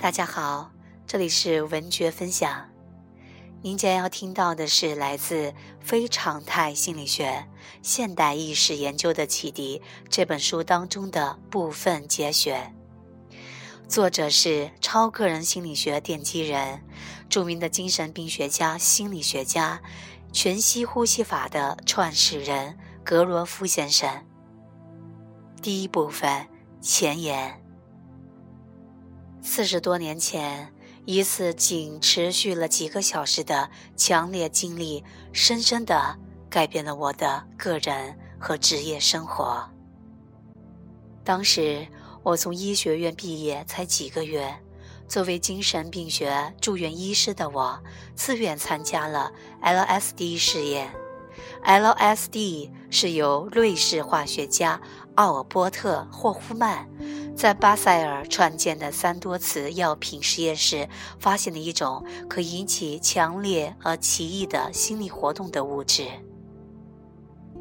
大家好，这里是文觉分享。您将要听到的是来自《非常态心理学：现代意识研究的启迪》这本书当中的部分节选。作者是超个人心理学奠基人、著名的精神病学家、心理学家、全息呼吸法的创始人格罗夫先生。第一部分前言。四十多年前，一次仅持续了几个小时的强烈经历，深深的改变了我的个人和职业生活。当时我从医学院毕业才几个月，作为精神病学住院医师的我，自愿参加了 LSD 试验。LSD 是由瑞士化学家奥尔波特·霍夫曼。在巴塞尔创建的三多次药品实验室，发现的一种可引起强烈而奇异的心理活动的物质。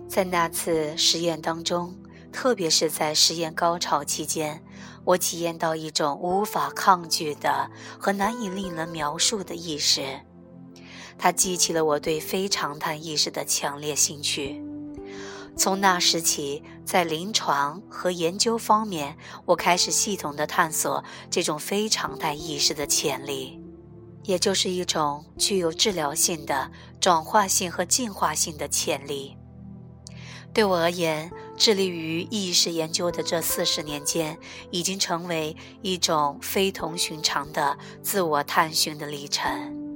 在那次实验当中，特别是在实验高潮期间，我体验到一种无法抗拒的和难以令人描述的意识，它激起了我对非常态意识的强烈兴趣。从那时起，在临床和研究方面，我开始系统的探索这种非常态意识的潜力，也就是一种具有治疗性的、转化性和进化性的潜力。对我而言，致力于意识研究的这四十年间，已经成为一种非同寻常的自我探寻的历程。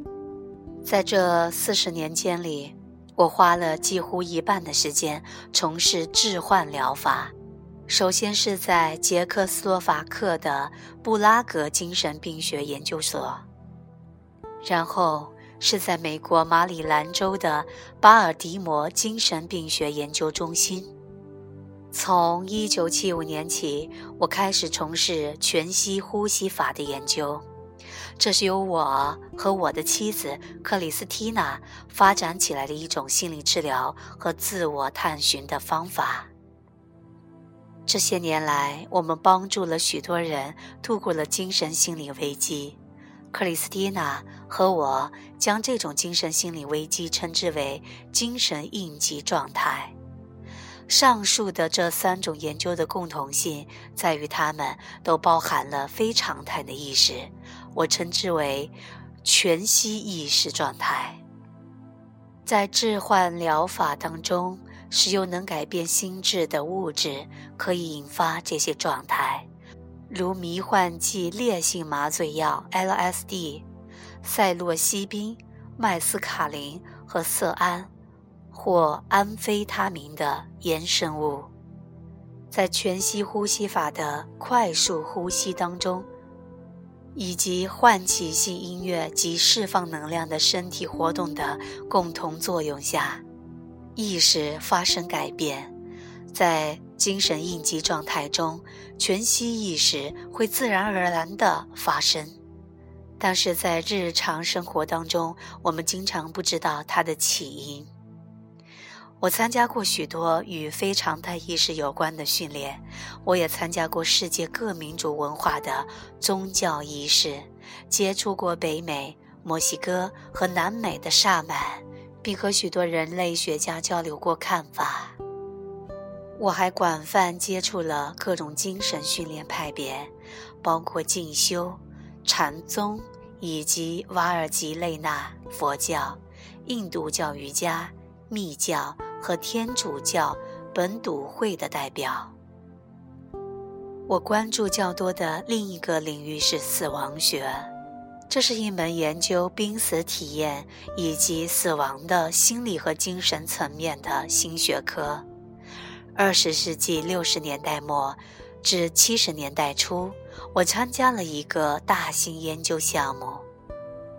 在这四十年间里，我花了几乎一半的时间从事置换疗法，首先是在捷克斯洛伐克的布拉格精神病学研究所，然后是在美国马里兰州的巴尔的摩精神病学研究中心。从1975年起，我开始从事全息呼吸法的研究。这是由我和我的妻子克里斯蒂娜发展起来的一种心理治疗和自我探寻的方法。这些年来，我们帮助了许多人度过了精神心理危机。克里斯蒂娜和我将这种精神心理危机称之为“精神应急状态”。上述的这三种研究的共同性在于，它们都包含了非常态的意识。我称之为全息意识状态。在置换疗法当中，使用能改变心智的物质可以引发这些状态，如迷幻剂烈性麻醉药 （LSD）、塞洛西宾、麦斯卡林和色胺或安非他明的衍生物。在全息呼吸法的快速呼吸当中。以及唤起性音乐及释放能量的身体活动的共同作用下，意识发生改变。在精神应激状态中，全息意识会自然而然地发生，但是在日常生活当中，我们经常不知道它的起因。我参加过许多与非常态意识有关的训练，我也参加过世界各民族文化的宗教仪式，接触过北美、墨西哥和南美的萨满，并和许多人类学家交流过看法。我还广泛接触了各种精神训练派别，包括静修、禅宗以及瓦尔吉内纳佛教、印度教瑜伽、密教。和天主教本笃会的代表。我关注较多的另一个领域是死亡学，这是一门研究濒死体验以及死亡的心理和精神层面的新学科。二十世纪六十年代末至七十年代初，我参加了一个大型研究项目。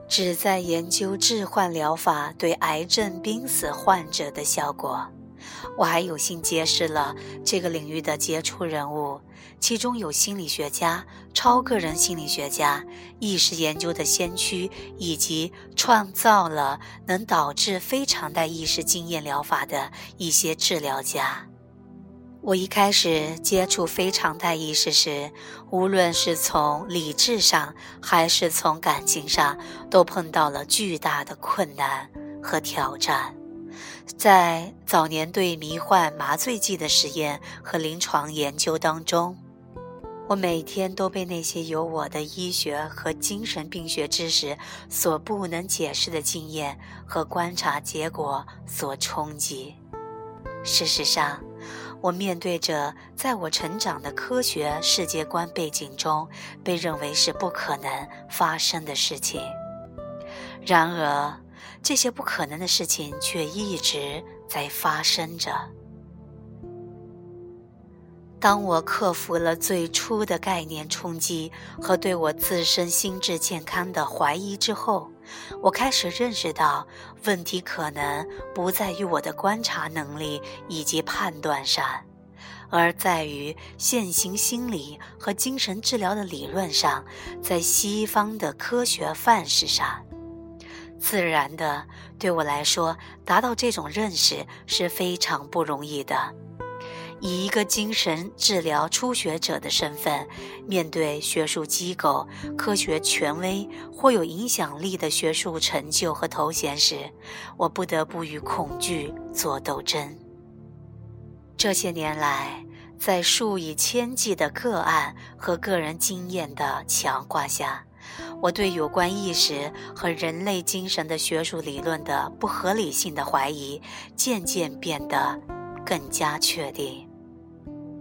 旨在研究置换疗法对癌症濒死患者的效果。我还有幸结识了这个领域的杰出人物，其中有心理学家、超个人心理学家、意识研究的先驱，以及创造了能导致非常态意识经验疗法的一些治疗家。我一开始接触非常态意识时，无论是从理智上还是从感情上，都碰到了巨大的困难和挑战。在早年对迷幻麻醉剂的实验和临床研究当中，我每天都被那些由我的医学和精神病学知识所不能解释的经验和观察结果所冲击。事实上，我面对着在我成长的科学世界观背景中被认为是不可能发生的事情，然而这些不可能的事情却一直在发生着。当我克服了最初的概念冲击和对我自身心智健康的怀疑之后，我开始认识到，问题可能不在于我的观察能力以及判断上，而在于现行心理和精神治疗的理论上，在西方的科学范式上。自然的，对我来说，达到这种认识是非常不容易的。以一个精神治疗初学者的身份，面对学术机构、科学权威或有影响力的学术成就和头衔时，我不得不与恐惧做斗争。这些年来，在数以千计的个案和个人经验的强化下，我对有关意识和人类精神的学术理论的不合理性的怀疑，渐渐变得更加确定。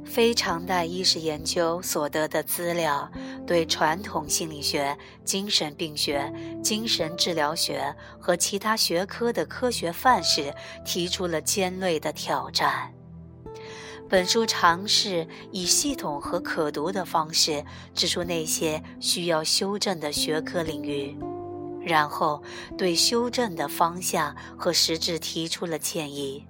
非常态意识研究所得的资料，对传统心理学、精神病学、精神治疗学和其他学科的科学范式提出了尖锐的挑战。本书尝试以系统和可读的方式指出那些需要修正的学科领域，然后对修正的方向和实质提出了建议。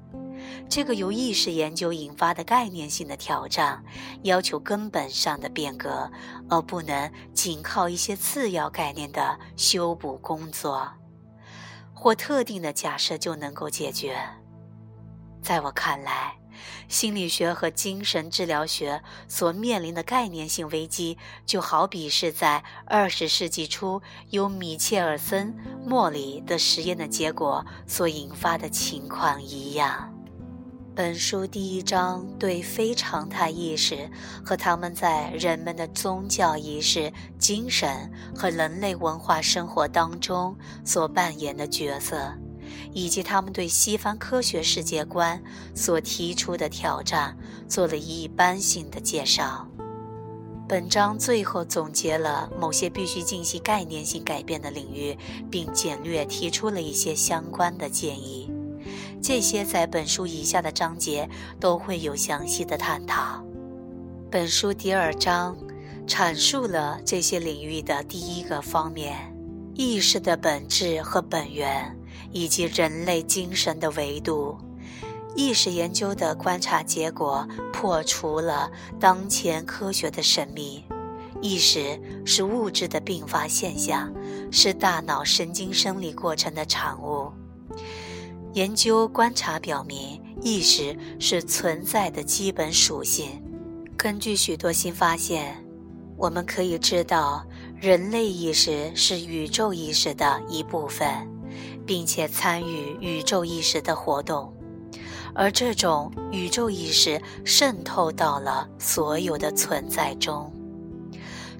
这个由意识研究引发的概念性的挑战，要求根本上的变革，而不能仅靠一些次要概念的修补工作，或特定的假设就能够解决。在我看来，心理学和精神治疗学所面临的概念性危机，就好比是在二十世纪初由米切尔森、莫里的实验的结果所引发的情况一样。本书第一章对非常态意识和他们在人们的宗教仪式、精神和人类文化生活当中所扮演的角色，以及他们对西方科学世界观所提出的挑战，做了一般性的介绍。本章最后总结了某些必须进行概念性改变的领域，并简略提出了一些相关的建议。这些在本书以下的章节都会有详细的探讨。本书第二章阐述了这些领域的第一个方面：意识的本质和本源，以及人类精神的维度。意识研究的观察结果破除了当前科学的神秘。意识是物质的并发现象，是大脑神经生理过程的产物。研究观察表明，意识是存在的基本属性。根据许多新发现，我们可以知道，人类意识是宇宙意识的一部分，并且参与宇宙意识的活动。而这种宇宙意识渗透到了所有的存在中。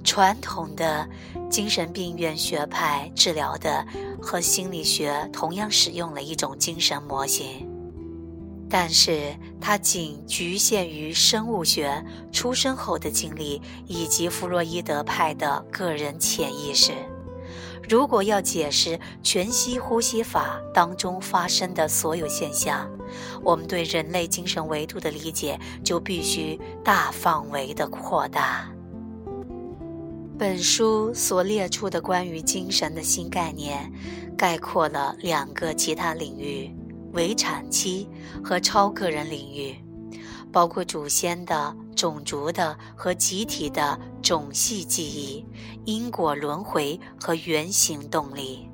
传统的精神病院学派治疗的和心理学同样使用了一种精神模型，但是它仅局限于生物学出生后的经历以及弗洛伊德派的个人潜意识。如果要解释全息呼吸法当中发生的所有现象，我们对人类精神维度的理解就必须大范围的扩大。本书所列出的关于精神的新概念，概括了两个其他领域：围产期和超个人领域，包括祖先的、种族的和集体的种系记忆、因果轮回和原型动力。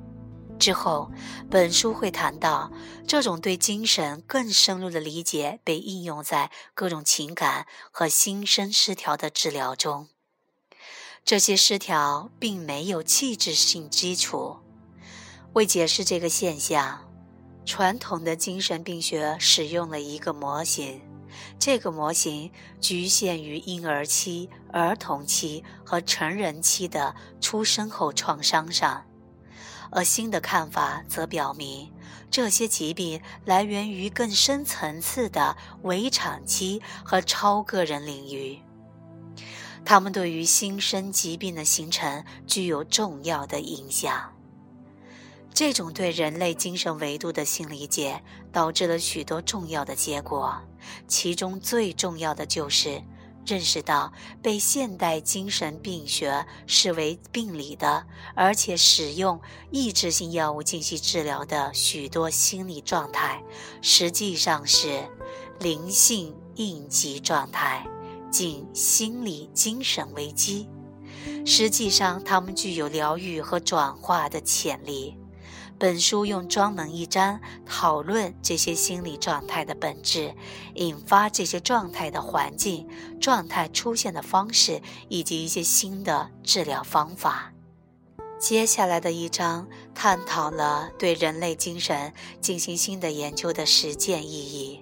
之后，本书会谈到这种对精神更深入的理解被应用在各种情感和心身失调的治疗中。这些失调并没有器质性基础。为解释这个现象，传统的精神病学使用了一个模型，这个模型局限于婴儿期、儿童期和成人期的出生后创伤上。而新的看法则表明，这些疾病来源于更深层次的围场期和超个人领域，它们对于新生疾病的形成具有重要的影响。这种对人类精神维度的新理解，导致了许多重要的结果，其中最重要的就是。认识到被现代精神病学视为病理的，而且使用抑制性药物进行治疗的许多心理状态，实际上是灵性应急状态，即心理精神危机。实际上，它们具有疗愈和转化的潜力。本书用专门一章讨论这些心理状态的本质，引发这些状态的环境、状态出现的方式以及一些新的治疗方法。接下来的一章探讨了对人类精神进行新的研究的实践意义。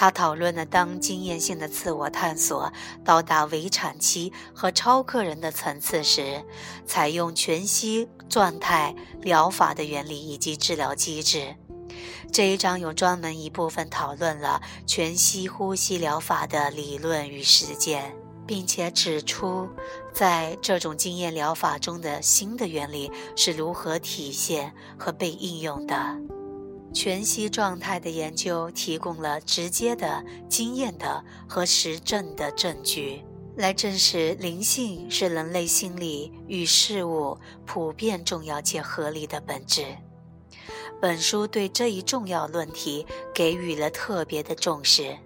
他讨论了当经验性的自我探索到达围产期和超个人的层次时，采用全息状态疗法的原理以及治疗机制。这一章有专门一部分讨论了全息呼吸疗法的理论与实践，并且指出在这种经验疗法中的新的原理是如何体现和被应用的。全息状态的研究提供了直接的经验的和实证的证据，来证实灵性是人类心理与事物普遍重要且合理的本质。本书对这一重要论题给予了特别的重视。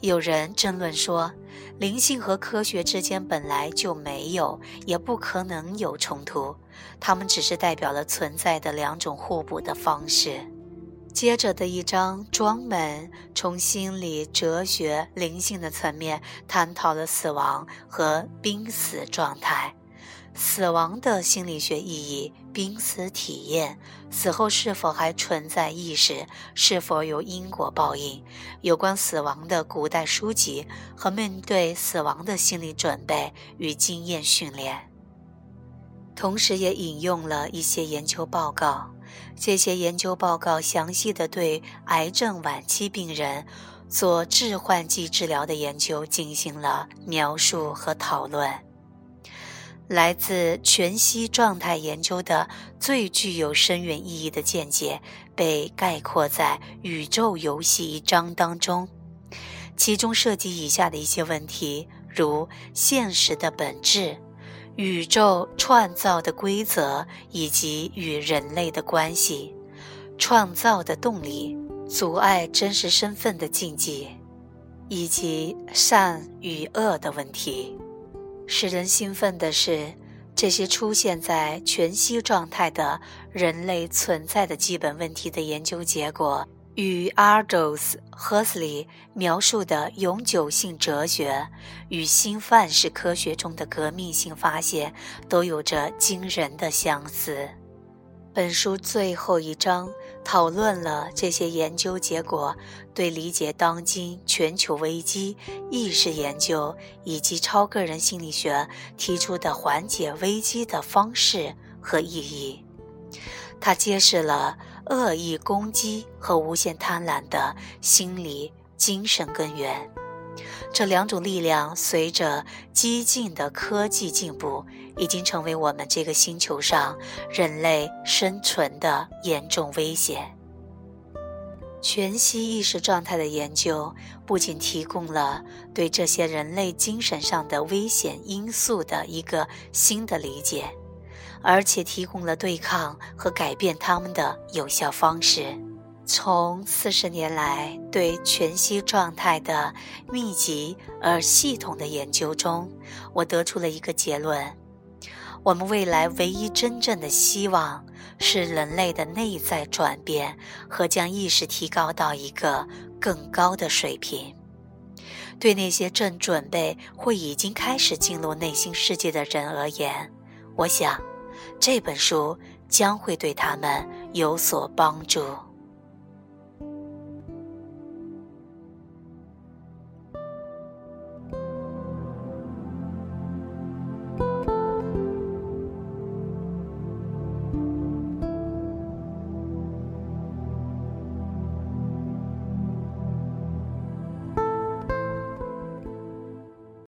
有人争论说，灵性和科学之间本来就没有，也不可能有冲突，它们只是代表了存在的两种互补的方式。接着的一章专门从心理、哲学、灵性的层面探讨了死亡和濒死状态、死亡的心理学意义、濒死体验、死后是否还存在意识、是否有因果报应、有关死亡的古代书籍和面对死亡的心理准备与经验训练，同时也引用了一些研究报告。这些研究报告详细的对癌症晚期病人做致幻剂治疗的研究进行了描述和讨论。来自全息状态研究的最具有深远意义的见解被概括在《宇宙游戏》一章当中，其中涉及以下的一些问题，如现实的本质。宇宙创造的规则以及与人类的关系，创造的动力，阻碍真实身份的禁忌，以及善与恶的问题。使人兴奋的是，这些出现在全息状态的人类存在的基本问题的研究结果。与 Aldous Huxley 描述的永久性哲学与新范式科学中的革命性发现都有着惊人的相似。本书最后一章讨论了这些研究结果对理解当今全球危机、意识研究以及超个人心理学提出的缓解危机的方式和意义。它揭示了。恶意攻击和无限贪婪的心理精神根源，这两种力量随着激进的科技进步，已经成为我们这个星球上人类生存的严重威胁。全息意识状态的研究不仅提供了对这些人类精神上的危险因素的一个新的理解。而且提供了对抗和改变他们的有效方式。从四十年来对全息状态的密集而系统的研究中，我得出了一个结论：我们未来唯一真正的希望是人类的内在转变和将意识提高到一个更高的水平。对那些正准备或已经开始进入内心世界的人而言，我想这本书将会对他们有所帮助。